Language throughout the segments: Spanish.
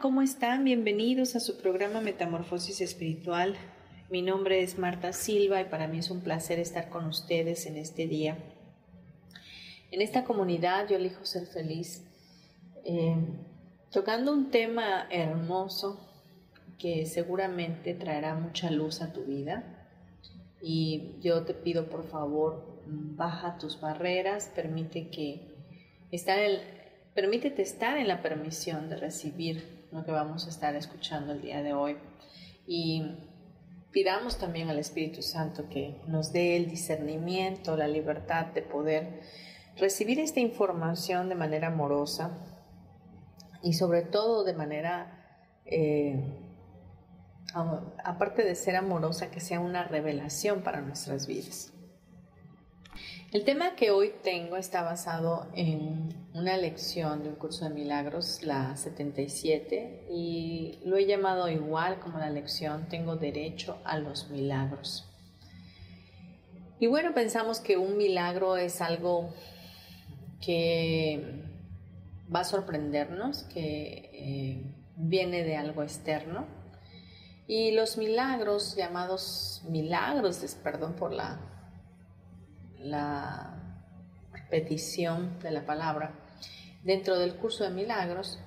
¿Cómo están? Bienvenidos a su programa Metamorfosis Espiritual. Mi nombre es Marta Silva y para mí es un placer estar con ustedes en este día. En esta comunidad yo elijo ser feliz, eh, tocando un tema hermoso que seguramente traerá mucha luz a tu vida. Y yo te pido por favor, baja tus barreras, permite que estar el, Permítete estar en la permisión de recibir lo que vamos a estar escuchando el día de hoy y pidamos también al Espíritu Santo que nos dé el discernimiento, la libertad de poder recibir esta información de manera amorosa y sobre todo de manera, eh, aparte de ser amorosa, que sea una revelación para nuestras vidas. El tema que hoy tengo está basado en una lección de un curso de milagros, la 77, y lo he llamado igual como la lección Tengo derecho a los milagros. Y bueno, pensamos que un milagro es algo que va a sorprendernos, que eh, viene de algo externo. Y los milagros, llamados milagros, perdón por la la repetición de la palabra dentro del curso de milagros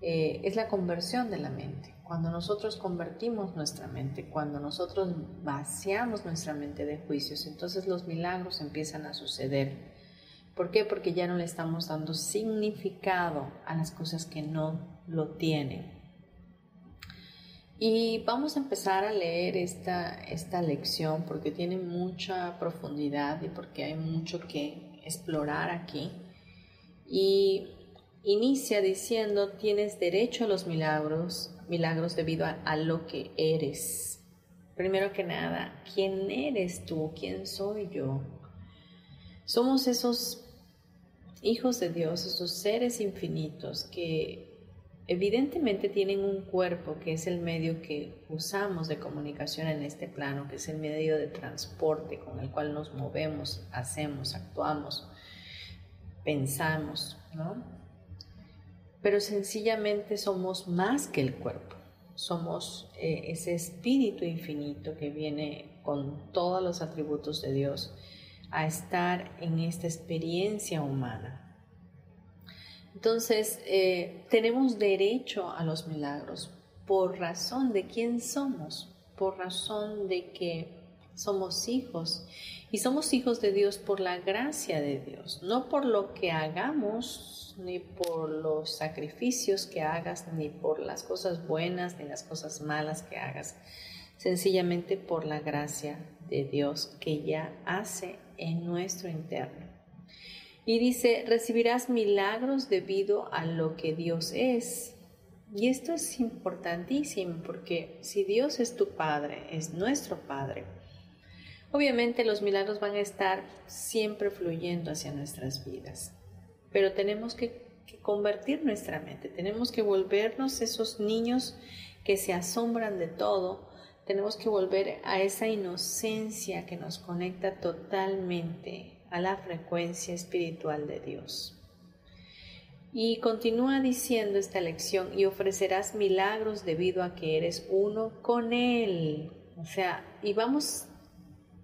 eh, es la conversión de la mente. Cuando nosotros convertimos nuestra mente, cuando nosotros vaciamos nuestra mente de juicios, entonces los milagros empiezan a suceder. ¿Por qué? Porque ya no le estamos dando significado a las cosas que no lo tienen. Y vamos a empezar a leer esta, esta lección porque tiene mucha profundidad y porque hay mucho que explorar aquí. Y inicia diciendo, tienes derecho a los milagros, milagros debido a, a lo que eres. Primero que nada, ¿quién eres tú? ¿Quién soy yo? Somos esos hijos de Dios, esos seres infinitos que Evidentemente tienen un cuerpo que es el medio que usamos de comunicación en este plano, que es el medio de transporte con el cual nos movemos, hacemos, actuamos, pensamos, ¿no? Pero sencillamente somos más que el cuerpo, somos eh, ese espíritu infinito que viene con todos los atributos de Dios a estar en esta experiencia humana. Entonces, eh, tenemos derecho a los milagros por razón de quién somos, por razón de que somos hijos. Y somos hijos de Dios por la gracia de Dios, no por lo que hagamos, ni por los sacrificios que hagas, ni por las cosas buenas, ni las cosas malas que hagas. Sencillamente por la gracia de Dios que ya hace en nuestro interno. Y dice, recibirás milagros debido a lo que Dios es. Y esto es importantísimo porque si Dios es tu Padre, es nuestro Padre, obviamente los milagros van a estar siempre fluyendo hacia nuestras vidas. Pero tenemos que, convertir nuestra mente, tenemos que volvernos esos niños que se asombran de todo, tenemos que volver a esa inocencia que nos conecta totalmente a la frecuencia espiritual de Dios. Y continúa diciendo esta lección, y ofrecerás milagros debido a que eres uno con Él. O sea, y vamos,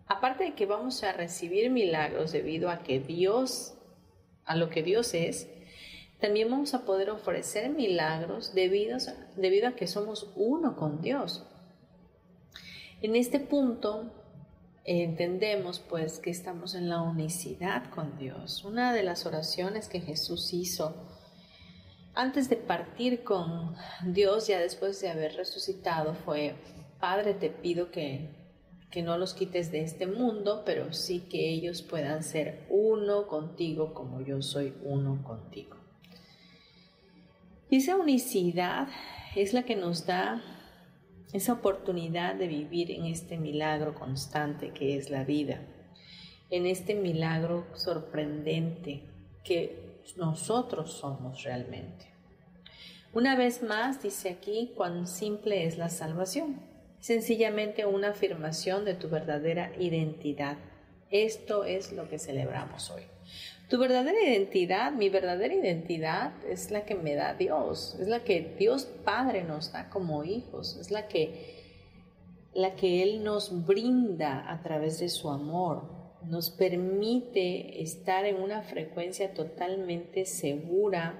aparte de que vamos a recibir milagros debido a que Dios, a lo que Dios es, también vamos a poder ofrecer milagros debido, debido a que somos uno con Dios. En este punto entendemos pues que estamos en la unicidad con Dios. Una de las oraciones que Jesús hizo antes de partir con Dios, ya después de haber resucitado, fue, Padre, te pido que, que no los quites de este mundo, pero sí que ellos puedan ser uno contigo como yo soy uno contigo. Y esa unicidad es la que nos da esa oportunidad de vivir en este milagro constante que es la vida, en este milagro sorprendente que nosotros somos realmente. Una vez más dice aquí cuán simple es la salvación. Sencillamente una afirmación de tu verdadera identidad. Esto es lo que celebramos hoy. Tu verdadera identidad, mi verdadera identidad es la que me da Dios, es la que Dios Padre nos da como hijos, es la que, la que Él nos brinda a través de su amor, nos permite estar en una frecuencia totalmente segura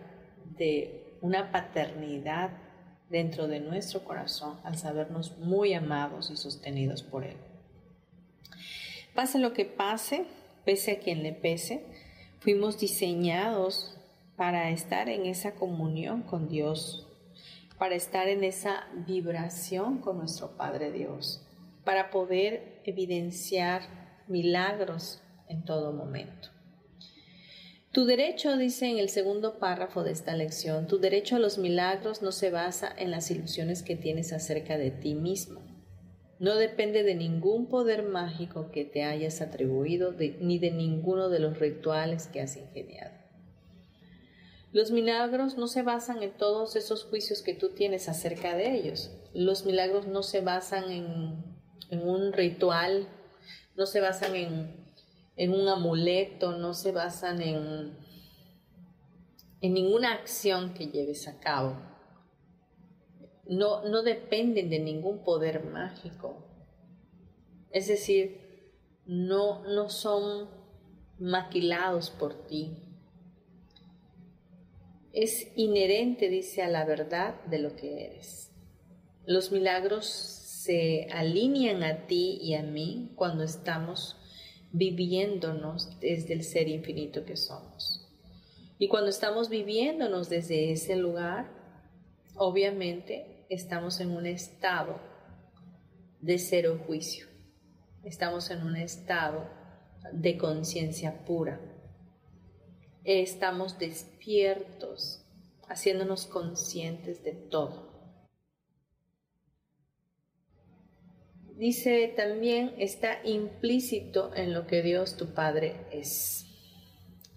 de una paternidad dentro de nuestro corazón al sabernos muy amados y sostenidos por Él. Pase lo que pase, pese a quien le pese, Fuimos diseñados para estar en esa comunión con Dios, para estar en esa vibración con nuestro Padre Dios, para poder evidenciar milagros en todo momento. Tu derecho, dice en el segundo párrafo de esta lección, tu derecho a los milagros no se basa en las ilusiones que tienes acerca de ti mismo no depende de ningún poder mágico que te hayas atribuido ni de ninguno de los rituales que has ingeniado. Los milagros no se basan en todos esos juicios que tú tienes acerca de ellos. Los milagros no se basan en, un ritual, no se basan en, un amuleto, no se basan en, ninguna acción que lleves a cabo no, no dependen de ningún poder mágico. Es decir, no, no son maquilados por ti. Es inherente, dice, a la verdad de lo que eres. Los milagros se alinean a ti y a mí cuando estamos viviéndonos desde el ser infinito que somos. Y cuando estamos viviéndonos desde ese lugar, obviamente estamos en un estado de cero juicio. Estamos en un estado de conciencia pura. Estamos despiertos, haciéndonos conscientes de todo. Dice también, está implícito en lo que Dios tu Padre es.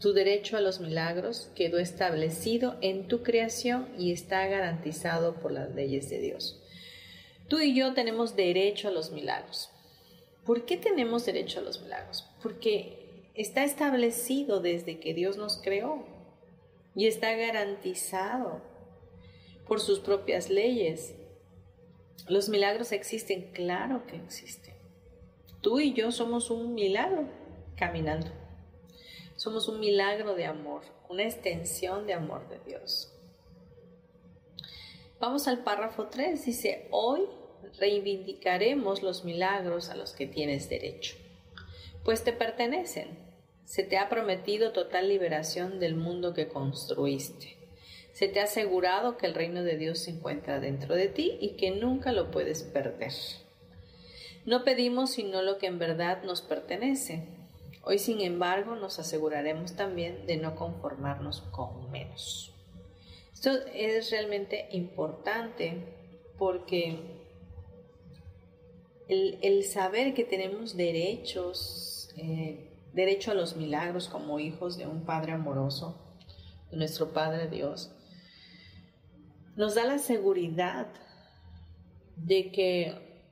Tu derecho a los milagros quedó establecido en tu creación y está garantizado por las leyes de Dios. Tú y yo tenemos derecho a los milagros. ¿Por qué tenemos derecho a los milagros? Porque está establecido desde que Dios nos creó y está garantizado por sus propias leyes. Los milagros existen, claro que existen. Tú y yo somos un milagro caminando. Somos un milagro de amor, una extensión de amor de Dios. Vamos al párrafo 3, dice, hoy reivindicaremos los milagros a los que tienes derecho, pues te pertenecen. Se te ha prometido total liberación del mundo que construiste. Se te ha asegurado que el reino de Dios se encuentra dentro de ti y que nunca lo puedes perder. No pedimos sino lo que en verdad nos pertenece, Hoy, sin embargo, nos aseguraremos también de no conformarnos con menos. Esto es realmente importante porque el, saber que tenemos derechos, eh, derecho a los milagros como hijos de un Padre amoroso, de nuestro Padre Dios, nos da la seguridad de que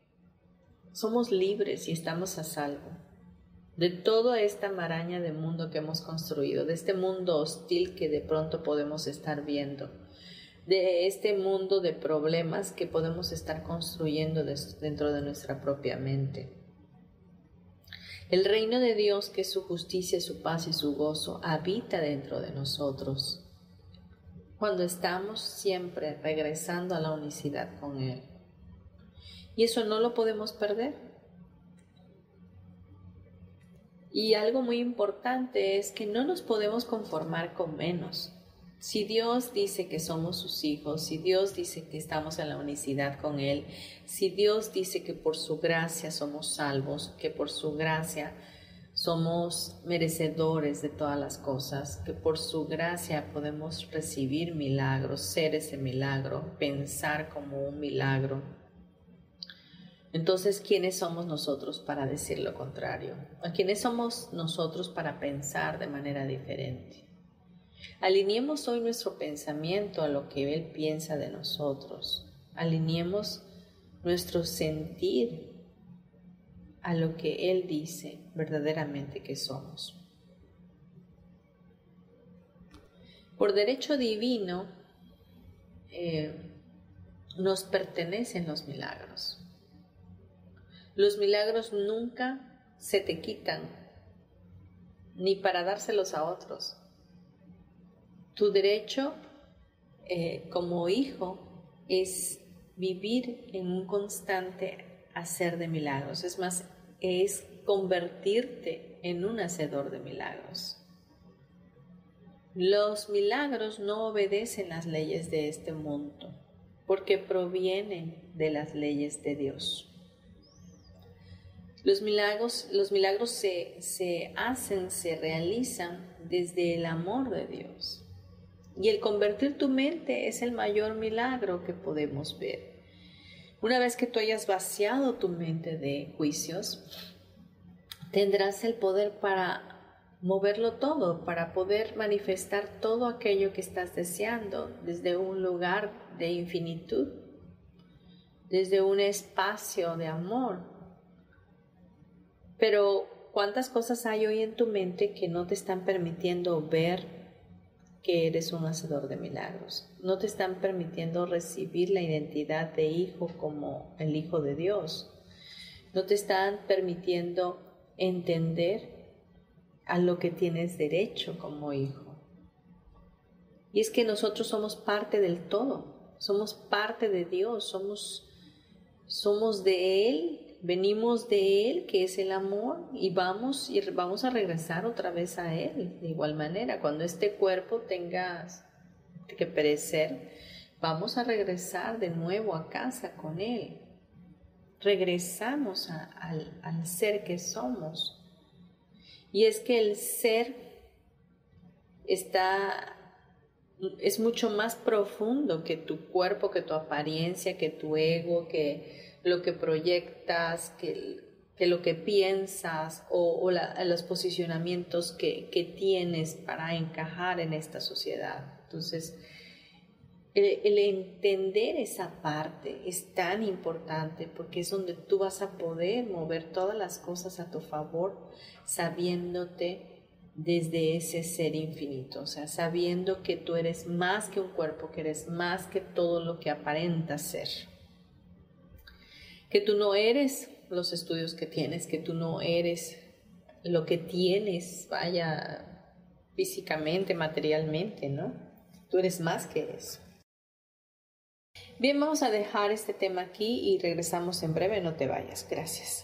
somos libres y estamos a salvo de toda esta maraña de mundo que hemos construido, de este mundo hostil que de pronto podemos estar viendo, de este mundo de problemas que podemos estar construyendo dentro de nuestra propia mente. El reino de Dios, que es su justicia, su paz y su gozo, habita dentro de nosotros. cuando estamos siempre regresando a la unicidad con Él. Y eso no lo podemos perder. Y algo muy importante es que no nos podemos conformar con menos. Si Dios dice que somos sus hijos, si Dios dice que estamos en la unicidad con Él, si Dios dice que por su gracia somos salvos, que por su gracia somos merecedores de todas las cosas, que por su gracia podemos recibir milagros, ser ese milagro, pensar como un milagro. Entonces, ¿quiénes somos nosotros para decir lo contrario? ¿A quiénes somos nosotros para pensar de manera diferente? Alineemos hoy nuestro pensamiento a lo que Él piensa de nosotros. Alineemos nuestro sentir a lo que Él dice verdaderamente que somos. Por derecho divino eh, nos pertenecen los milagros. Los milagros nunca se te quitan, ni para dárselos a otros tu derecho eh, como hijo es vivir en un constante hacer de milagros. Es más, es convertirte en un hacedor de milagros. Los milagros no obedecen las leyes de este mundo porque provienen de las leyes de Dios. Los milagros, los milagros se, se hacen, se realizan desde el amor de Dios. Y el convertir tu mente es el mayor milagro que podemos ver. Una vez que tú hayas vaciado tu mente de juicios, tendrás el poder para moverlo todo, para poder manifestar todo aquello que estás deseando desde un lugar de infinitud, desde un espacio de amor. Pero ¿cuántas cosas hay hoy en tu mente que no te están permitiendo ver que eres un hacedor de milagros. No te están permitiendo recibir la identidad de hijo como el Hijo de Dios. No te están permitiendo entender a lo que tienes derecho como hijo. Y es que nosotros somos parte del todo, somos parte de Dios, somos, somos de Él venimos de Él, que es el amor, y vamos, y vamos a regresar otra vez a Él. De igual manera, cuando este cuerpo tenga que perecer, vamos a regresar de nuevo a casa con Él. Regresamos al, al ser que somos. Y es que el ser está es mucho más profundo que tu cuerpo, que tu apariencia, que tu ego, que lo que proyectas, que, lo que piensas o, los posicionamientos que, tienes para encajar en esta sociedad. Entonces, el, entender esa parte es tan importante porque es donde tú vas a poder mover todas las cosas a tu favor sabiéndote desde ese ser infinito, o sea, sabiendo que tú eres más que un cuerpo, que eres más que todo lo que aparenta ser que tú no eres los estudios que tienes, que tú no eres lo que tienes, vaya, físicamente, materialmente, ¿no? Tú eres más que eso. Bien, vamos a dejar este tema aquí y regresamos en breve, no te vayas. Gracias.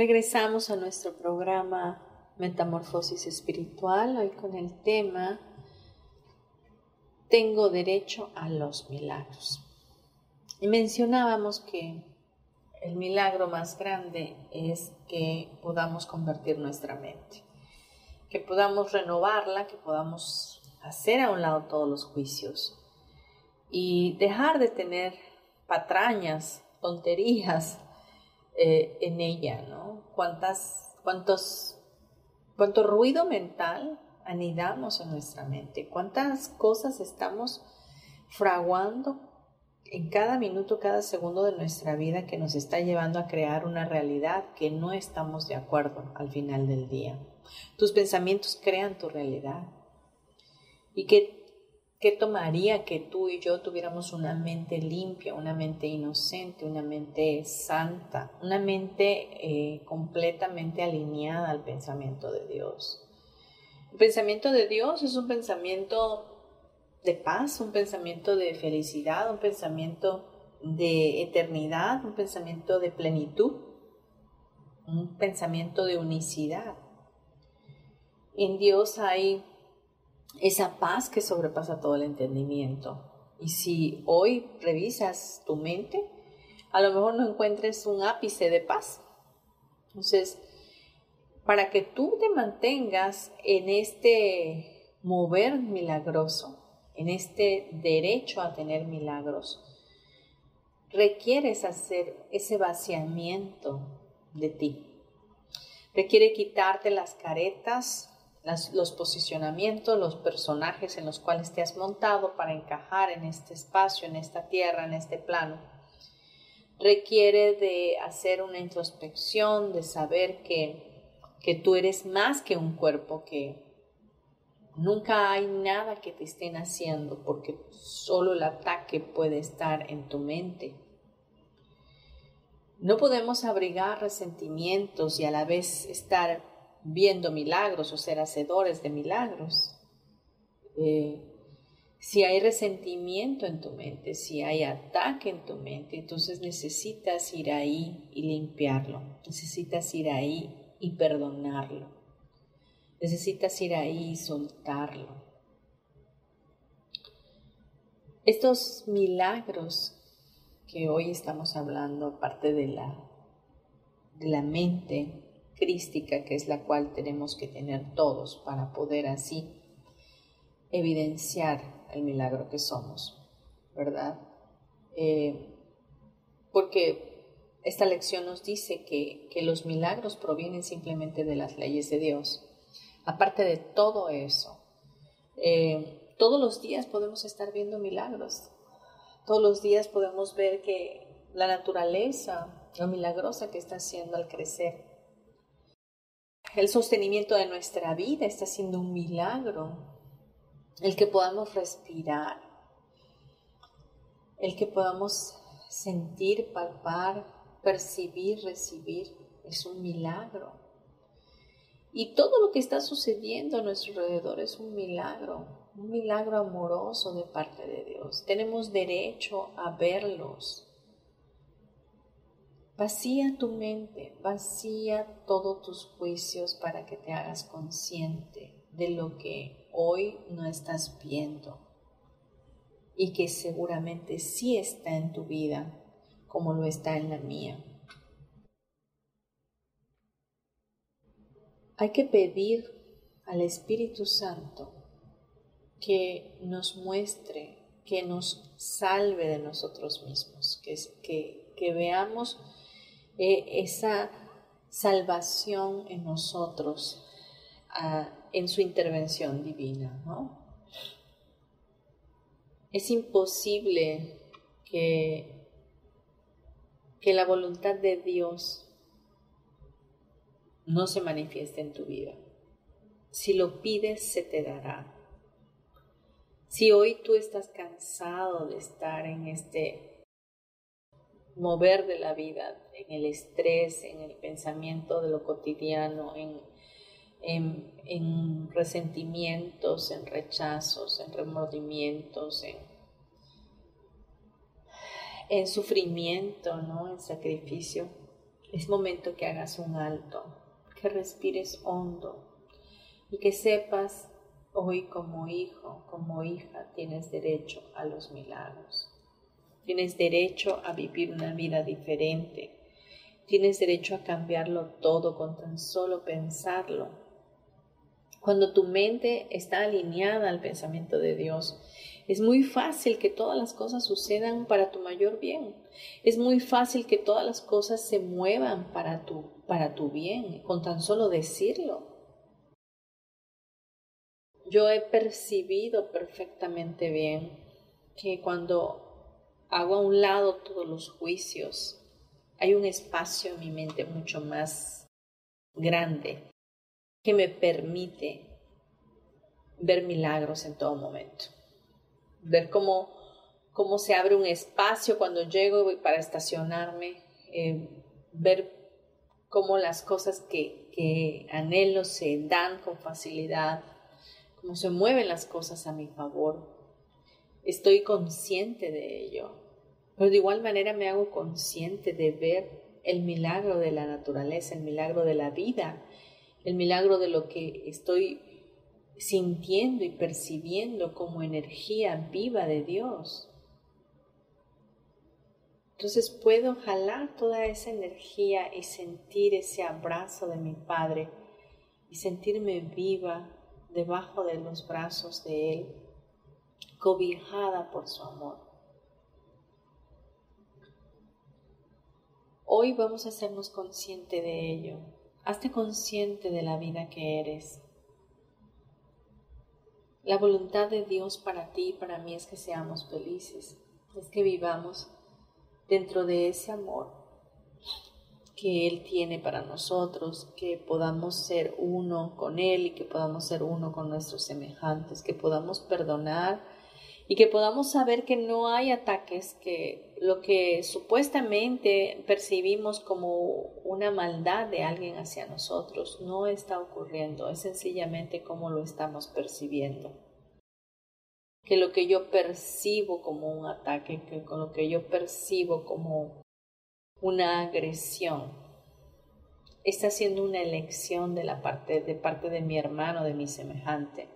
Regresamos a nuestro programa Metamorfosis Espiritual, hoy con el tema Tengo derecho a los milagros. Y mencionábamos que el milagro más grande es que podamos convertir nuestra mente, que podamos renovarla, que podamos hacer a un lado todos los juicios y dejar de tener patrañas, tonterías eh, en ella, ¿no? Cuántas, cuántos, cuánto ruido mental anidamos en nuestra mente, cuántas cosas estamos fraguando en cada minuto, cada segundo de nuestra vida que nos está llevando a crear una realidad que no estamos de acuerdo al final del día. Tus pensamientos crean tu realidad. ¿Y qué, qué tomaría que tú y yo tuviéramos una mente limpia, una mente inocente, una mente santa, una mente eh, completamente alineada al pensamiento de Dios? El pensamiento de Dios es un pensamiento de paz, un pensamiento de felicidad, un pensamiento de eternidad, un pensamiento de plenitud, un pensamiento de unicidad. En Dios hay esa paz que sobrepasa todo el entendimiento. Y si hoy revisas tu mente, a lo mejor no encuentres un ápice de paz. Entonces, para que tú te mantengas en este mover milagroso, en este derecho a tener milagros, requieres hacer ese vaciamiento de ti. Requiere quitarte las caretas, los posicionamientos, los personajes en los cuales te has montado para encajar en este espacio, en esta tierra, en este plano. Requiere de hacer una introspección, de saber que, que tú eres más que un cuerpo, que Nunca hay nada que te estén haciendo porque solo el ataque puede estar en tu mente. No podemos abrigar resentimientos y a la vez estar viendo milagros o ser hacedores de milagros. Eh, si hay resentimiento en tu mente, si hay ataque en tu mente, entonces necesitas ir ahí y limpiarlo, necesitas ir ahí y perdonarlo. Necesitas ir ahí y soltarlo. Estos milagros que hoy estamos hablando, aparte de la, de la mente crística, que es la cual tenemos que tener todos para poder así evidenciar el milagro que somos, ¿verdad? Eh, porque esta lección nos dice que, que los milagros provienen simplemente de las leyes de Dios Aparte de todo eso, eh, todos los días podemos estar viendo milagros. Todos los días podemos ver que la naturaleza, lo milagrosa que está haciendo al crecer. El sostenimiento de nuestra vida está siendo un milagro. El que podamos respirar. El que podamos sentir, palpar, percibir, recibir. Es un milagro. Y todo lo que está sucediendo a nuestro alrededor es un milagro, un milagro amoroso de parte de Dios. Tenemos derecho a verlos. Vacía tu mente, vacía todos tus juicios para que te hagas consciente de lo que hoy no estás viendo y que seguramente sí está en tu vida como lo está en la mía. Hay que pedir al Espíritu Santo que nos muestre, que nos salve de nosotros mismos, que, que, veamos esa salvación en nosotros ah, en su intervención divina. es imposible que, que la voluntad de Dios no se manifieste en tu vida. Si lo pides, se te dará. Si hoy tú estás cansado de estar en este mover de la vida, en el estrés, en el pensamiento de lo cotidiano, en, en, resentimientos, en rechazos, en remordimientos, en, en sufrimiento, ¿no? en sacrificio, es momento que hagas un alto, que respires hondo y que sepas Hoy como hijo, como hija, tienes derecho a los milagros. Tienes derecho a vivir una vida diferente. Tienes derecho a cambiarlo todo con tan solo pensarlo. Cuando tu mente está alineada al pensamiento de Dios, es muy fácil que todas las cosas sucedan para tu mayor bien. Es muy fácil que todas las cosas se muevan para tu, para tu bien, con tan solo decirlo yo he percibido perfectamente bien que cuando hago a un lado todos los juicios, hay un espacio en mi mente mucho más grande que me permite ver milagros en todo momento. Ver cómo, cómo se abre un espacio cuando llego para estacionarme, eh, ver cómo las cosas que, que anhelo se dan con facilidad, cómo se mueven las cosas a mi favor. Estoy consciente de ello, pero de igual manera me hago consciente de ver el milagro de la naturaleza, el milagro de la vida, el milagro de lo que estoy sintiendo y percibiendo como energía viva de Dios. Entonces puedo jalar toda esa energía y sentir ese abrazo de mi Padre y sentirme viva, debajo de los brazos de Él, cobijada por su amor. Hoy vamos a hacernos consciente de ello. Hazte consciente de la vida que eres. La voluntad de Dios para ti y para mí es que seamos felices, es que vivamos dentro de ese amor que Él tiene para nosotros, que podamos ser uno con Él y que podamos ser uno con nuestros semejantes, que podamos perdonar y que podamos saber que no hay ataques, que lo que supuestamente percibimos como una maldad de alguien hacia nosotros no está ocurriendo, es sencillamente como lo estamos percibiendo. Que lo que yo percibo como un ataque, que con lo que yo percibo como una agresión. Está haciendo una elección de, la parte, de parte de mi hermano, de mi semejante.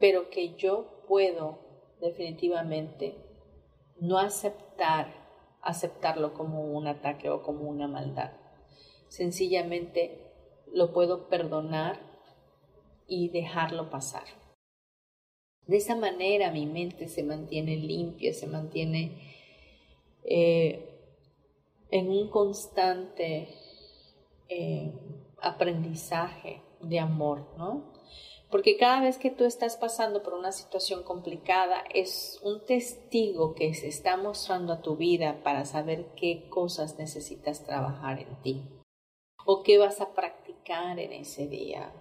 Pero que yo puedo definitivamente no aceptar, aceptarlo como un ataque o como una maldad. Sencillamente lo puedo perdonar y dejarlo pasar. De esa manera mi mente se mantiene limpia, se mantiene eh, en un constante eh, aprendizaje de amor, ¿no? Porque cada vez que tú estás pasando por una situación complicada es un testigo que se está mostrando a tu vida para saber qué cosas necesitas trabajar en ti o qué vas a practicar en ese día.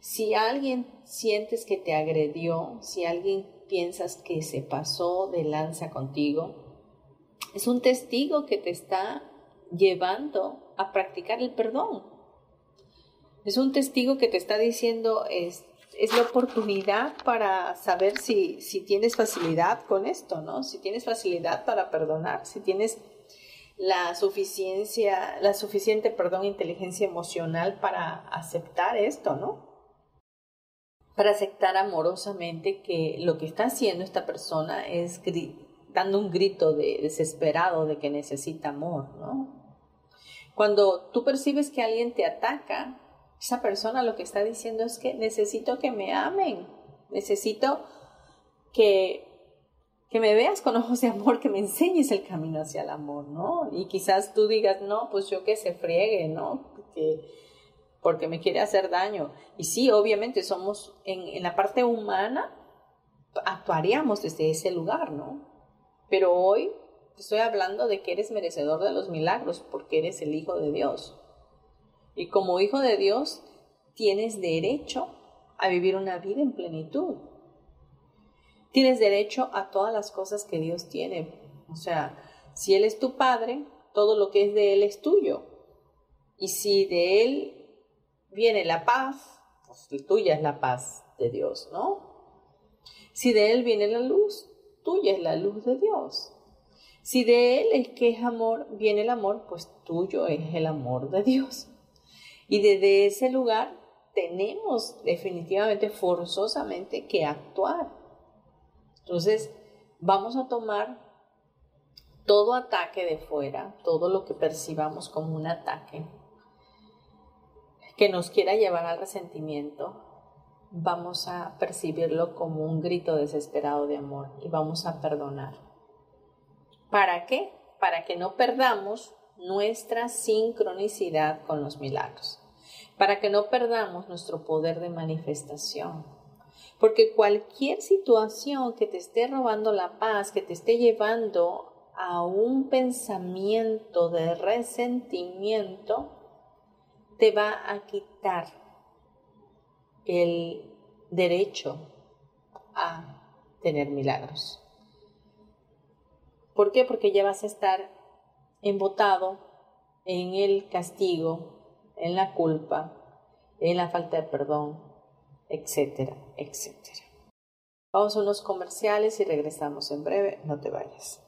Si alguien sientes que te agredió, si alguien piensas que se pasó de lanza contigo, es un testigo que te está llevando a practicar el perdón. Es un testigo que te está diciendo, es, es la oportunidad para saber si, si tienes facilidad con esto, ¿no? Si tienes facilidad para perdonar, si tienes la suficiencia, la suficiente, perdón, inteligencia emocional para aceptar esto, ¿no? Para aceptar amorosamente que lo que está haciendo esta persona es dando un grito de desesperado de que necesita amor, ¿no? Cuando tú percibes que alguien te ataca, esa persona lo que está diciendo es que necesito que me amen, necesito que, que me veas con ojos de amor, que me enseñes el camino hacia el amor, ¿no? Y quizás tú digas, no, pues yo que se friegue, ¿no? Porque, porque me quiere hacer daño. Y sí, obviamente somos en, en la parte humana, actuaríamos desde ese lugar, ¿no? Pero hoy estoy hablando de que eres merecedor de los milagros porque eres el Hijo de Dios. Y como Hijo de Dios tienes derecho a vivir una vida en plenitud. Tienes derecho a todas las cosas que Dios tiene. O sea, si Él es tu Padre, todo lo que es de Él es tuyo. Y si de Él viene la paz, pues tuya es la paz de Dios, ¿no? Si de Él viene la luz, tuya es la luz de Dios. Si de Él es que es amor, viene el amor, pues tuyo es el amor de Dios. Y desde ese lugar tenemos definitivamente, forzosamente que actuar. Entonces, vamos a tomar todo ataque de fuera, todo lo que percibamos como un ataque, que nos quiera llevar al resentimiento, vamos a percibirlo como un grito desesperado de amor y vamos a perdonar. ¿Para qué? Para que no perdamos nuestra sincronicidad con los milagros, para que no perdamos nuestro poder de manifestación. Porque cualquier situación que te esté robando la paz, que te esté llevando a un pensamiento de resentimiento, te va a quitar el derecho a tener milagros. ¿Por qué? Porque ya vas a estar embotado en el castigo, en la culpa, en la falta de perdón, etcétera, etcétera. Vamos a unos comerciales y regresamos en breve, no te vayas.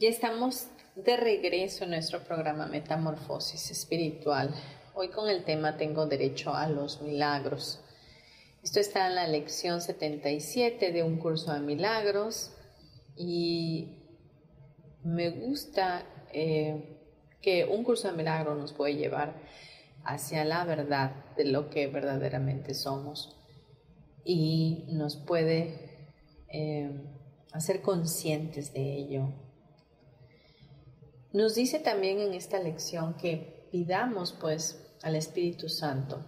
Ya estamos de regreso en nuestro programa Metamorfosis Espiritual. Hoy con el tema Tengo derecho a los milagros. Esto está en la lección 77 de un curso de milagros y me gusta eh, que un curso de milagros nos puede llevar hacia la verdad de lo que verdaderamente somos y nos puede eh, hacer conscientes de ello nos dice también en esta lección que pidamos pues al Espíritu Santo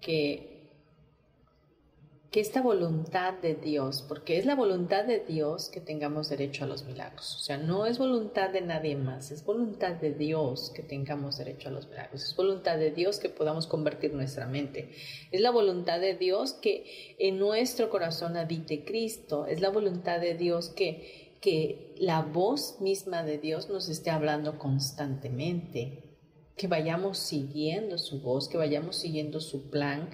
que, que esta voluntad de Dios, porque es la voluntad de Dios que tengamos derecho a los milagros. O sea, no es voluntad de nadie más, es voluntad de Dios que tengamos derecho a los milagros. Es voluntad de Dios que podamos convertir nuestra mente. Es la voluntad de Dios que en nuestro corazón habite Cristo. Es la voluntad de Dios que que la voz misma de Dios nos esté hablando constantemente, que vayamos siguiendo su voz, que vayamos siguiendo su plan,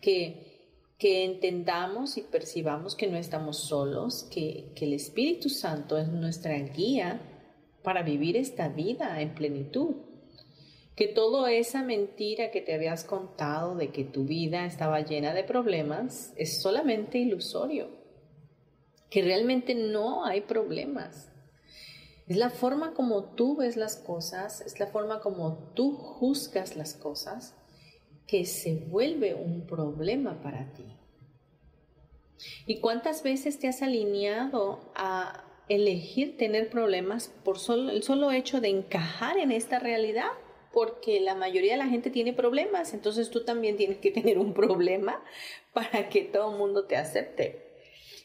que, que entendamos y percibamos que no estamos solos, que, que el Espíritu Santo es nuestra guía para vivir esta vida en plenitud. Que toda esa mentira que te habías contado de que tu vida estaba llena de problemas es solamente ilusorio que realmente no hay problemas. Es la forma como tú ves las cosas, es la forma como tú juzgas las cosas que se vuelve un problema para ti. ¿Y cuántas veces te has alineado a elegir tener problemas por el solo hecho de encajar en esta realidad? Porque la mayoría de la gente tiene problemas, entonces tú también tienes que tener un problema para que todo el mundo te acepte.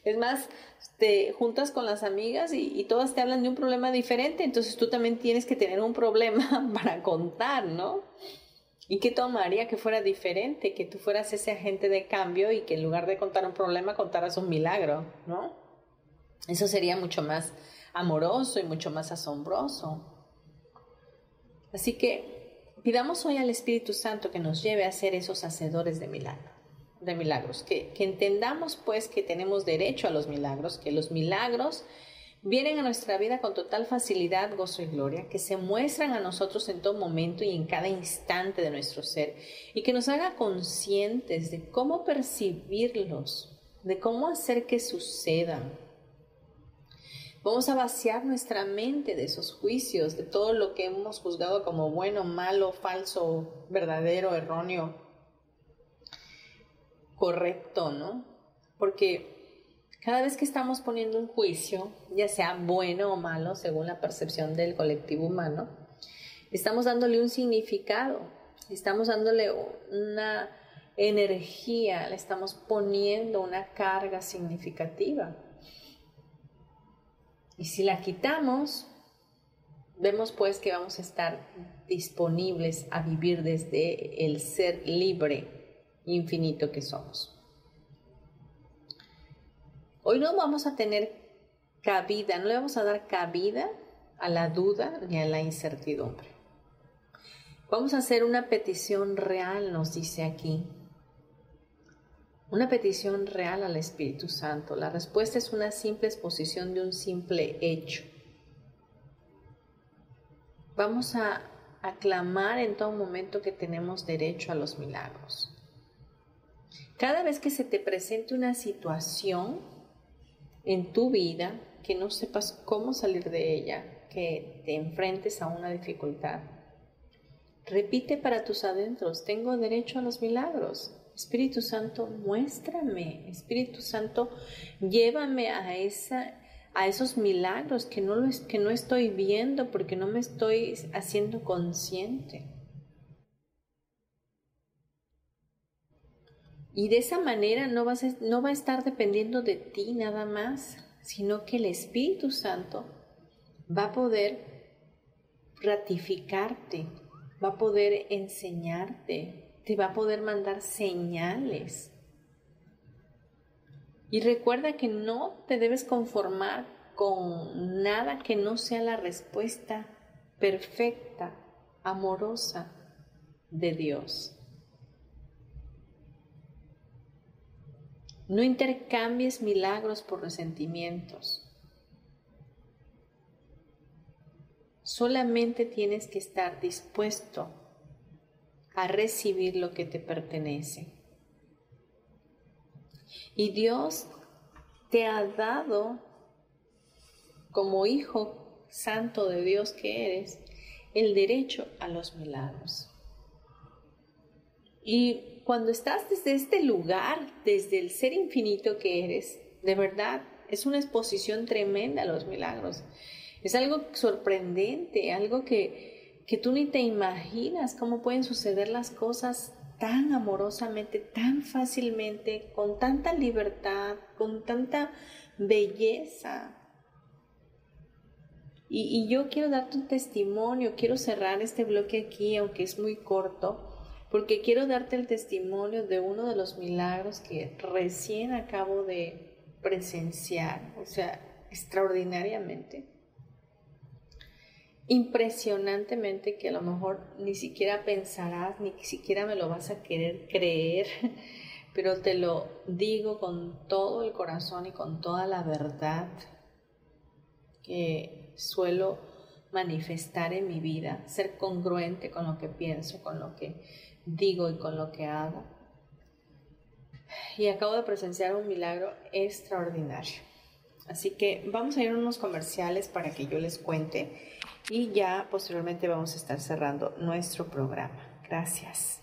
Es más, te juntas con las amigas y, y, todas te hablan de un problema diferente, entonces tú también tienes que tener un problema para contar, ¿no? ¿Y qué tomaría que fuera diferente, que tú fueras ese agente de cambio y que en lugar de contar un problema contaras un milagro, ¿no? Eso sería mucho más amoroso y mucho más asombroso. Así que pidamos hoy al Espíritu Santo que nos lleve a ser esos hacedores de milagros de milagros, que, que entendamos pues que tenemos derecho a los milagros, que los milagros vienen a nuestra vida con total facilidad, gozo y gloria, que se muestran a nosotros en todo momento y en cada instante de nuestro ser, y que nos haga conscientes de cómo percibirlos, de cómo hacer que sucedan. Vamos a vaciar nuestra mente de esos juicios, de todo lo que hemos juzgado como bueno, malo, falso, verdadero, erróneo, correcto, ¿no? Porque cada vez que estamos poniendo un juicio, ya sea bueno o malo, según la percepción del colectivo humano, estamos dándole un significado, estamos dándole una energía, le estamos poniendo una carga significativa. Y si la quitamos, vemos pues que vamos a estar disponibles a vivir desde el ser libre, infinito que somos. Hoy no vamos a tener cabida, no le vamos a dar cabida a la duda ni a la incertidumbre. Vamos a hacer una petición real, nos dice aquí. Una petición real al Espíritu Santo. La respuesta es una simple exposición de un simple hecho. Vamos a aclamar en todo momento que tenemos derecho a los milagros. Cada vez que se te presente una situación en tu vida que no sepas cómo salir de ella, que te enfrentes a una dificultad. Repite para tus adentros, tengo derecho a los milagros. Espíritu Santo, muéstrame. Espíritu Santo, llévame a, esos milagros que no, que no estoy viendo porque no me estoy haciendo consciente. Y de esa manera no, vas no va a estar dependiendo de ti nada más, sino que el Espíritu Santo va a poder ratificarte, va a poder enseñarte, te va a poder mandar señales. Y recuerda que no te debes conformar con nada que no sea la respuesta perfecta, amorosa de Dios. No intercambies milagros por resentimientos. Solamente tienes que estar dispuesto a recibir lo que te pertenece. Y Dios te ha dado, como hijo santo de Dios que eres, el derecho a los milagros. Y cuando estás desde este lugar, desde el ser infinito que eres, de verdad, es una exposición tremenda a los milagros. Es algo sorprendente, algo que, que tú ni te imaginas cómo pueden suceder las cosas tan amorosamente, tan fácilmente, con tanta libertad, con tanta belleza. Y, y, yo quiero darte un testimonio, quiero cerrar este bloque aquí, aunque es muy corto, porque quiero darte el testimonio de uno de los milagros que recién acabo de presenciar, o sea, extraordinariamente, impresionantemente que a lo mejor ni siquiera pensarás, ni siquiera me lo vas a querer creer, pero te lo digo con todo el corazón y con toda la verdad que suelo manifestar en mi vida, ser congruente con lo que pienso, con lo que digo y con lo que hago. Y acabo de presenciar un milagro extraordinario. Así que vamos a ir a unos comerciales para que yo les cuente y ya posteriormente vamos a estar cerrando nuestro programa. Gracias.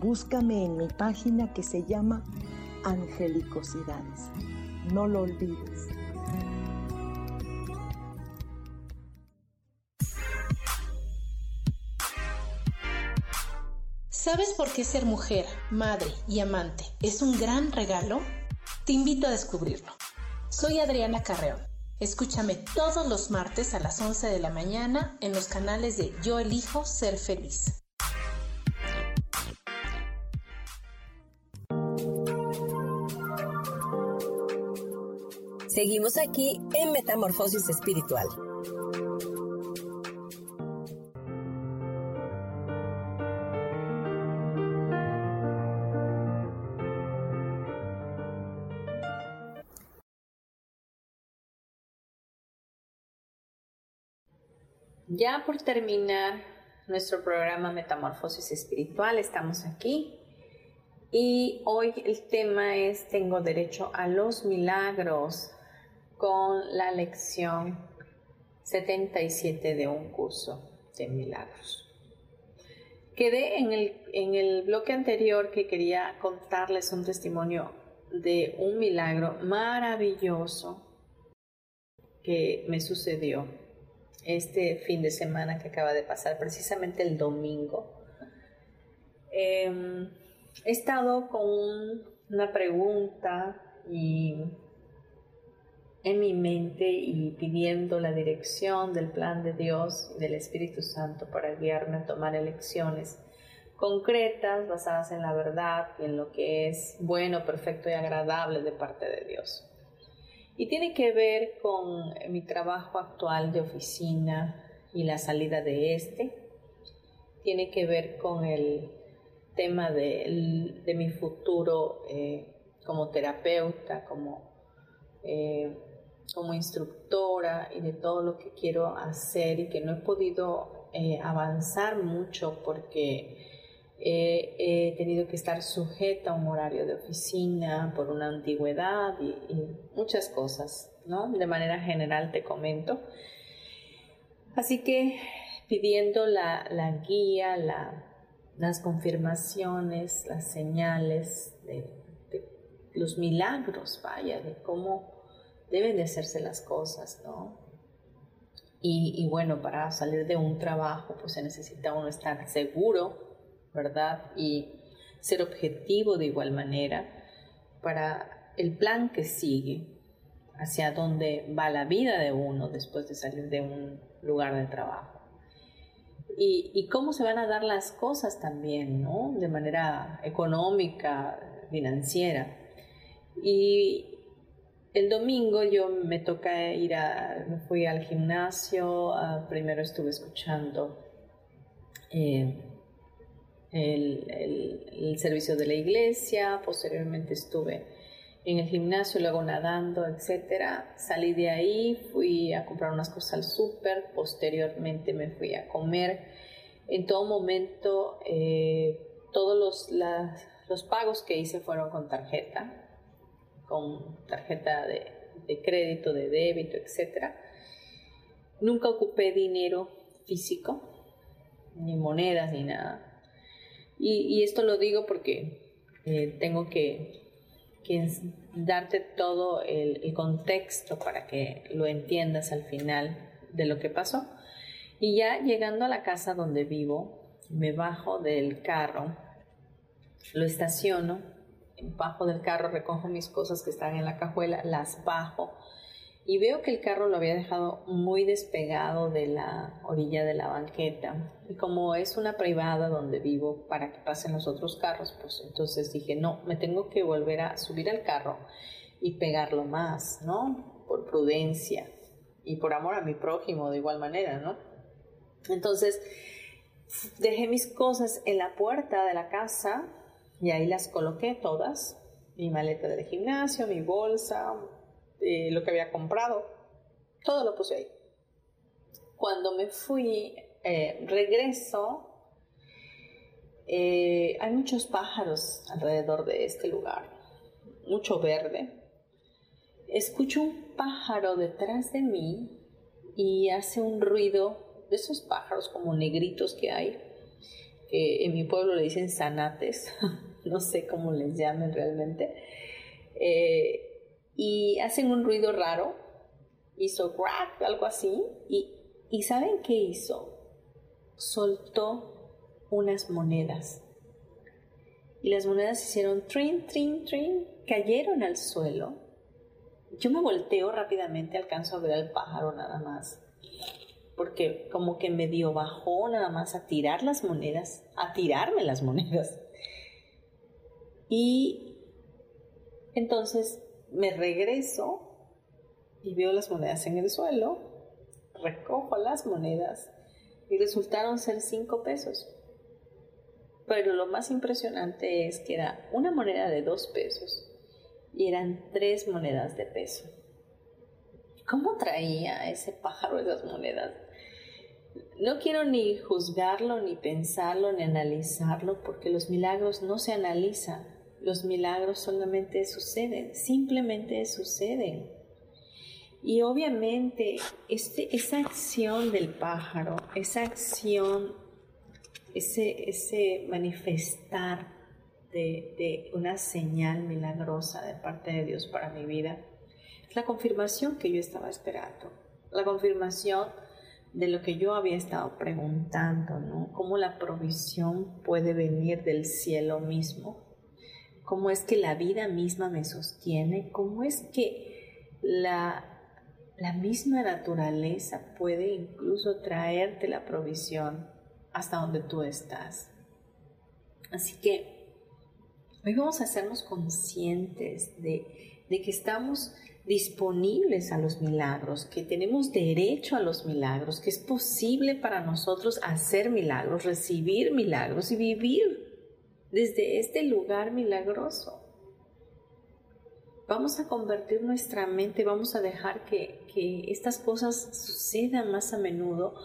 Búscame en mi página que se llama Angelicosidades. No lo olvides. ¿Sabes por qué ser mujer, madre y amante es un gran regalo? Te invito a descubrirlo. Soy Adriana Carreón. Escúchame todos los martes a las 11 de la mañana en los canales de Yo elijo ser feliz. Seguimos aquí en Metamorfosis Espiritual. Ya por terminar nuestro programa Metamorfosis Espiritual, estamos aquí y hoy el tema es Tengo derecho a los milagros con la lección 77 de un curso de milagros. Quedé en el, en el bloque anterior que quería contarles un testimonio de un milagro maravilloso que me sucedió este fin de semana que acaba de pasar, precisamente el domingo. Em, he estado con una pregunta y en mi mente y pidiendo la dirección del plan de Dios y del Espíritu Santo para guiarme a tomar elecciones concretas basadas en la verdad y en lo que es bueno, perfecto y agradable de parte de Dios. Y tiene que ver con mi trabajo actual de oficina y la salida de este. Tiene que ver con el tema de, mi futuro eh, como terapeuta, como eh, como instructora y de todo lo que quiero hacer y que no he podido eh, avanzar mucho porque he tenido que estar sujeta a un horario de oficina por una antigüedad y, muchas cosas, ¿no? De manera general te comento. Así que pidiendo la, guía, las confirmaciones, las señales de los milagros, vaya, de cómo deben de hacerse las cosas, ¿no? Y, bueno, para salir de un trabajo, pues se necesita uno estar seguro, ¿verdad? Y ser objetivo de igual manera para el plan que sigue, hacia dónde va la vida de uno después de salir de un lugar de trabajo. Y, y, cómo se van a dar las cosas también, ¿no? De manera económica, financiera. Y, el domingo yo me toca ir a, me fui al gimnasio, primero estuve escuchando eh, el, servicio de la iglesia, posteriormente estuve en el gimnasio, luego nadando, etc. Salí de ahí, fui a comprar unas cosas al súper, posteriormente me fui a comer. En todo momento, eh, todos los, los pagos que hice fueron con tarjeta con tarjeta de, crédito, de débito, etc. Nunca ocupé dinero físico, ni monedas, ni nada. Y, esto lo digo porque eh, tengo que, darte todo el, contexto para que lo entiendas al final de lo que pasó. Y ya llegando a la casa donde vivo, me bajo del carro, lo estaciono bajo del carro, recojo mis cosas que están en la cajuela, las bajo y veo que el carro lo había dejado muy despegado de la orilla de la banqueta. Y como es una privada donde vivo para que pasen los otros carros, pues entonces dije, no, me tengo que volver a subir al carro y pegarlo más, ¿no? Por prudencia y por amor a mi prójimo de igual manera, ¿no? Entonces dejé mis cosas en la puerta de la casa Y ahí las coloqué todas, mi maleta del gimnasio, mi bolsa, eh, lo que había comprado, todo lo puse ahí. Cuando me fui, eh, regreso, eh, hay muchos pájaros alrededor de este lugar, mucho verde. Escucho un pájaro detrás de mí y hace un ruido de esos pájaros como negritos que hay, que en mi pueblo le dicen zanates, no sé cómo les llamen realmente, eh, y hacen un ruido raro, hizo crack, algo así, y, y ¿saben qué hizo? Soltó unas monedas. Y las monedas hicieron trin, trin, trin, cayeron al suelo. Yo me volteo rápidamente, alcanzo a ver al pájaro nada más, porque como que me dio bajó nada más a tirar las monedas, a tirarme las monedas. Y entonces me regreso y veo las monedas en el suelo, recojo las monedas y resultaron ser cinco pesos. Pero lo más impresionante es que era una moneda de dos pesos y eran tres monedas de peso. ¿Cómo traía ese pájaro esas monedas? No quiero ni juzgarlo, ni pensarlo, ni analizarlo, porque los milagros no se analizan, los milagros solamente suceden, simplemente suceden. Y obviamente este, esa acción del pájaro, esa acción, ese, ese manifestar de, de, una señal milagrosa de parte de Dios para mi vida, es la confirmación que yo estaba esperando, la confirmación de lo que yo había estado preguntando, ¿no? Cómo la provisión puede venir del cielo mismo cómo es que la vida misma me sostiene, cómo es que la, la misma naturaleza puede incluso traerte la provisión hasta donde tú estás. Así que hoy vamos a hacernos conscientes de, de que estamos disponibles a los milagros, que tenemos derecho a los milagros, que es posible para nosotros hacer milagros, recibir milagros y vivir desde este lugar milagroso. Vamos a convertir nuestra mente, vamos a dejar que, estas cosas sucedan más a menudo,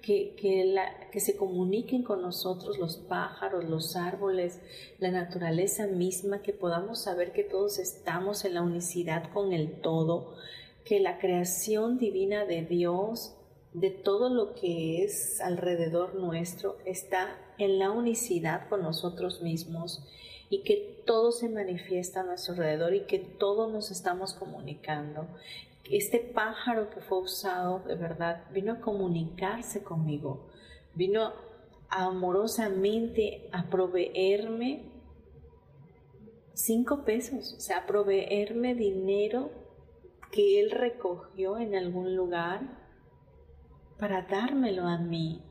que, que se comuniquen con nosotros los pájaros, los árboles, la naturaleza misma, que podamos saber que todos estamos en la unicidad con el todo, que la creación divina de Dios, de todo lo que es alrededor nuestro, está en la unicidad con nosotros mismos y que todo se manifiesta a nuestro alrededor y que todos nos estamos comunicando. Este pájaro que fue usado de verdad vino a comunicarse conmigo, vino amorosamente a proveerme cinco pesos, o sea, a proveerme dinero que él recogió en algún lugar para dármelo a mí.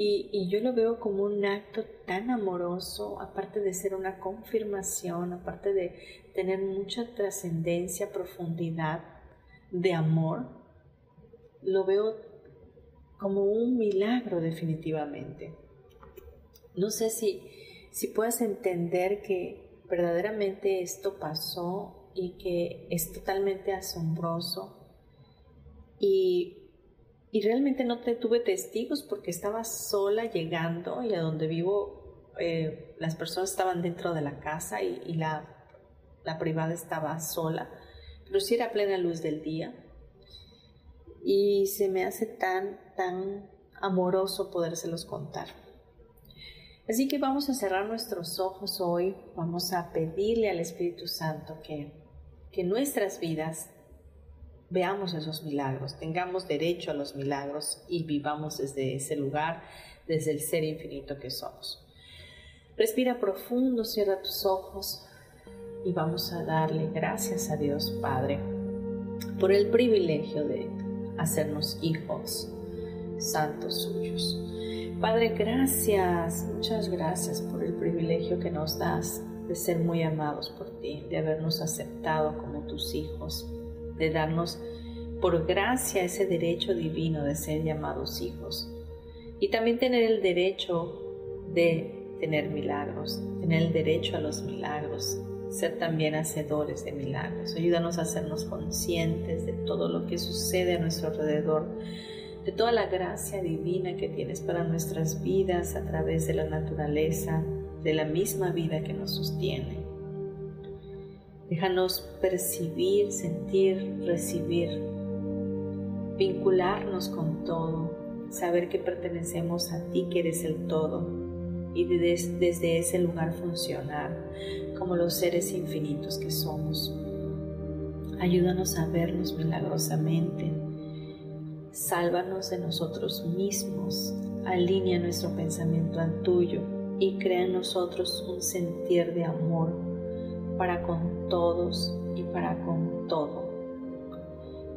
Y, yo lo veo como un acto tan amoroso, aparte de ser una confirmación, aparte de tener mucha trascendencia, profundidad de amor, lo veo como un milagro definitivamente. No sé si, si puedes entender que verdaderamente esto pasó y que es totalmente asombroso y y realmente no te, tuve testigos porque estaba sola llegando y a donde vivo eh, las personas estaban dentro de la casa y, la, la, privada estaba sola, era plena luz del día. Y se me hace tan, tan amoroso podérselos contar. Así que vamos a cerrar nuestros ojos hoy, vamos a pedirle al Espíritu Santo que, que nuestras vidas veamos esos milagros, tengamos derecho a los milagros y vivamos desde ese lugar, desde el ser infinito que somos. Respira profundo, cierra tus ojos y vamos a darle gracias a Dios Padre por el privilegio de hacernos hijos santos suyos. Padre, gracias, muchas gracias por el privilegio que nos das de ser muy amados por ti, de habernos aceptado como tus hijos de darnos por gracia ese derecho divino de ser llamados hijos y también tener el derecho de tener milagros, tener el derecho a los milagros, ser también hacedores de milagros. Ayúdanos a hacernos conscientes de todo lo que sucede a nuestro alrededor, de toda la gracia divina que tienes para nuestras vidas a través de la naturaleza, de la misma vida que nos sostiene. Déjanos percibir, sentir, recibir, vincularnos con todo, saber que pertenecemos a ti, que eres el todo, y desde ese lugar funcionar como los seres infinitos que somos. Ayúdanos a vernos milagrosamente. Sálvanos de nosotros mismos. Alinea nuestro pensamiento al tuyo y crea en nosotros un sentir de amor para con todos y para con todo.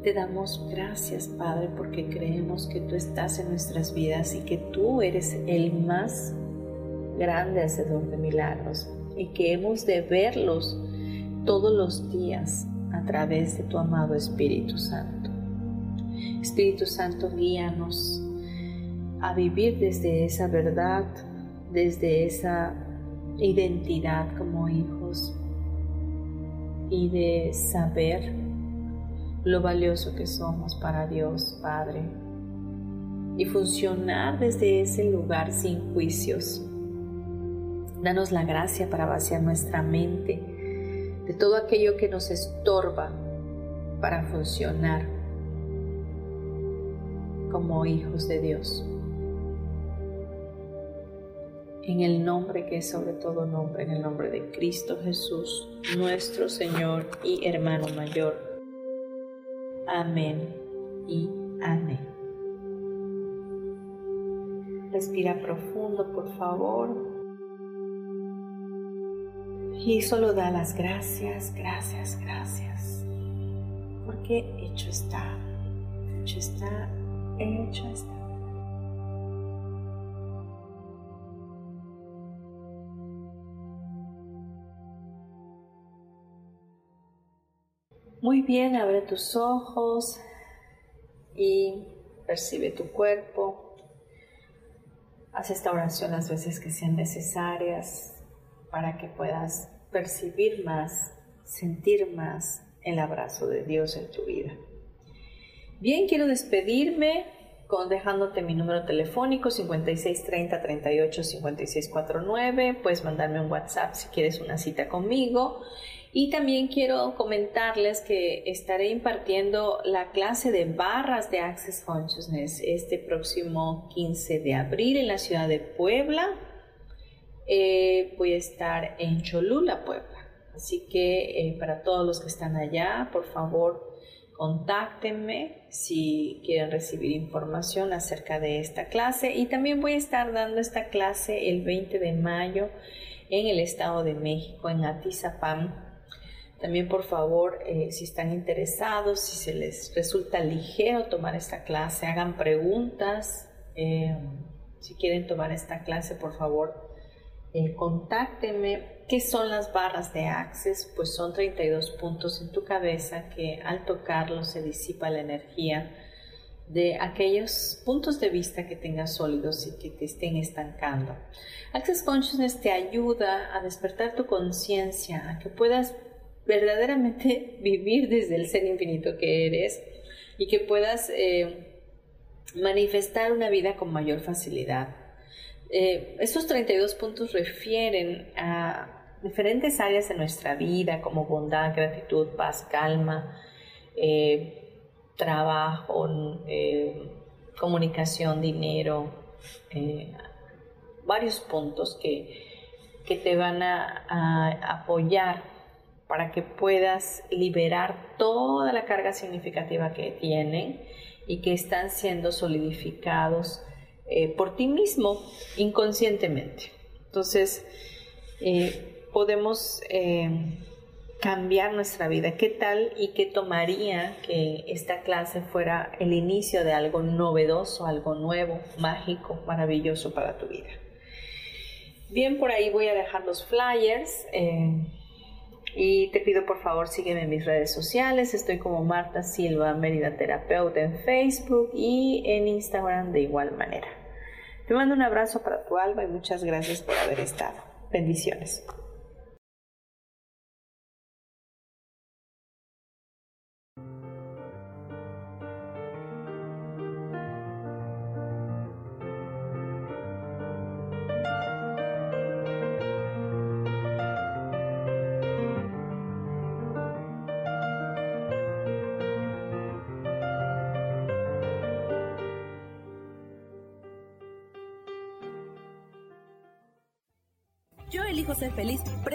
Te damos gracias, Padre, porque creemos que tú estás en nuestras vidas y que tú eres el más grande hacedor de milagros y que hemos de verlos todos los días a través de tu amado Espíritu Santo. Espíritu Santo, guíanos a vivir desde esa verdad, desde esa identidad como hijos y de saber lo valioso que somos para Dios Padre y funcionar desde ese lugar sin juicios. Danos la gracia para vaciar nuestra mente de todo aquello que nos estorba para funcionar como hijos de Dios en el nombre que es sobre todo nombre, en el nombre de Cristo Jesús, nuestro Señor y hermano mayor. Amén y amén. Respira profundo, por favor. Y solo da las gracias, gracias, gracias. Porque hecho está, hecho está, hecho está. Muy bien, abre tus ojos y percibe tu cuerpo. Haz esta oración las veces que sean necesarias para que puedas percibir más, sentir más el abrazo de Dios en tu vida. Bien, quiero despedirme con dejándote mi número telefónico 5630 38 5649. Puedes mandarme un WhatsApp si quieres una cita conmigo y también quiero comentarles que estaré impartiendo la clase de barras de Access Consciousness este próximo 15 de abril en la ciudad de Puebla. Eh, voy a estar en Cholula, Puebla. Así que eh, para todos los que están allá, por favor, contáctenme si quieren recibir información acerca de esta clase. Y también voy a estar dando esta clase el 20 de mayo en el Estado de México, en Atizapán también, por favor, eh, si están interesados, si se les resulta ligero tomar esta clase, hagan preguntas. Si quieren tomar esta clase, por favor, eh, contáctenme. ¿Qué son las barras de Access? Pues son 32 puntos en tu cabeza que al tocarlos se disipa la energía de aquellos puntos de vista que tengas sólidos y que te estén estancando. Access Consciousness te ayuda a despertar tu conciencia, a que puedas verdaderamente vivir desde el ser infinito que eres y que puedas eh, manifestar una vida con mayor facilidad. Eh, estos 32 puntos refieren a diferentes áreas de nuestra vida como bondad, gratitud, paz, calma, eh, trabajo, comunicación, dinero, varios puntos que, que te van a apoyar para que puedas liberar toda la carga significativa que tienen y que están siendo solidificados eh, por ti mismo inconscientemente. Entonces, eh, podemos eh, cambiar nuestra vida. ¿Qué tal y qué tomaría que esta clase fuera el inicio de algo novedoso, algo nuevo, mágico, maravilloso para tu vida? Bien, por ahí voy a dejar los flyers. Y te pido por favor sígueme en mis redes sociales. Estoy como Marta Silva Mérida Terapeuta en Facebook y en Instagram de igual manera. Te mando un abrazo para tu alma y muchas gracias por haber estado. Bendiciones.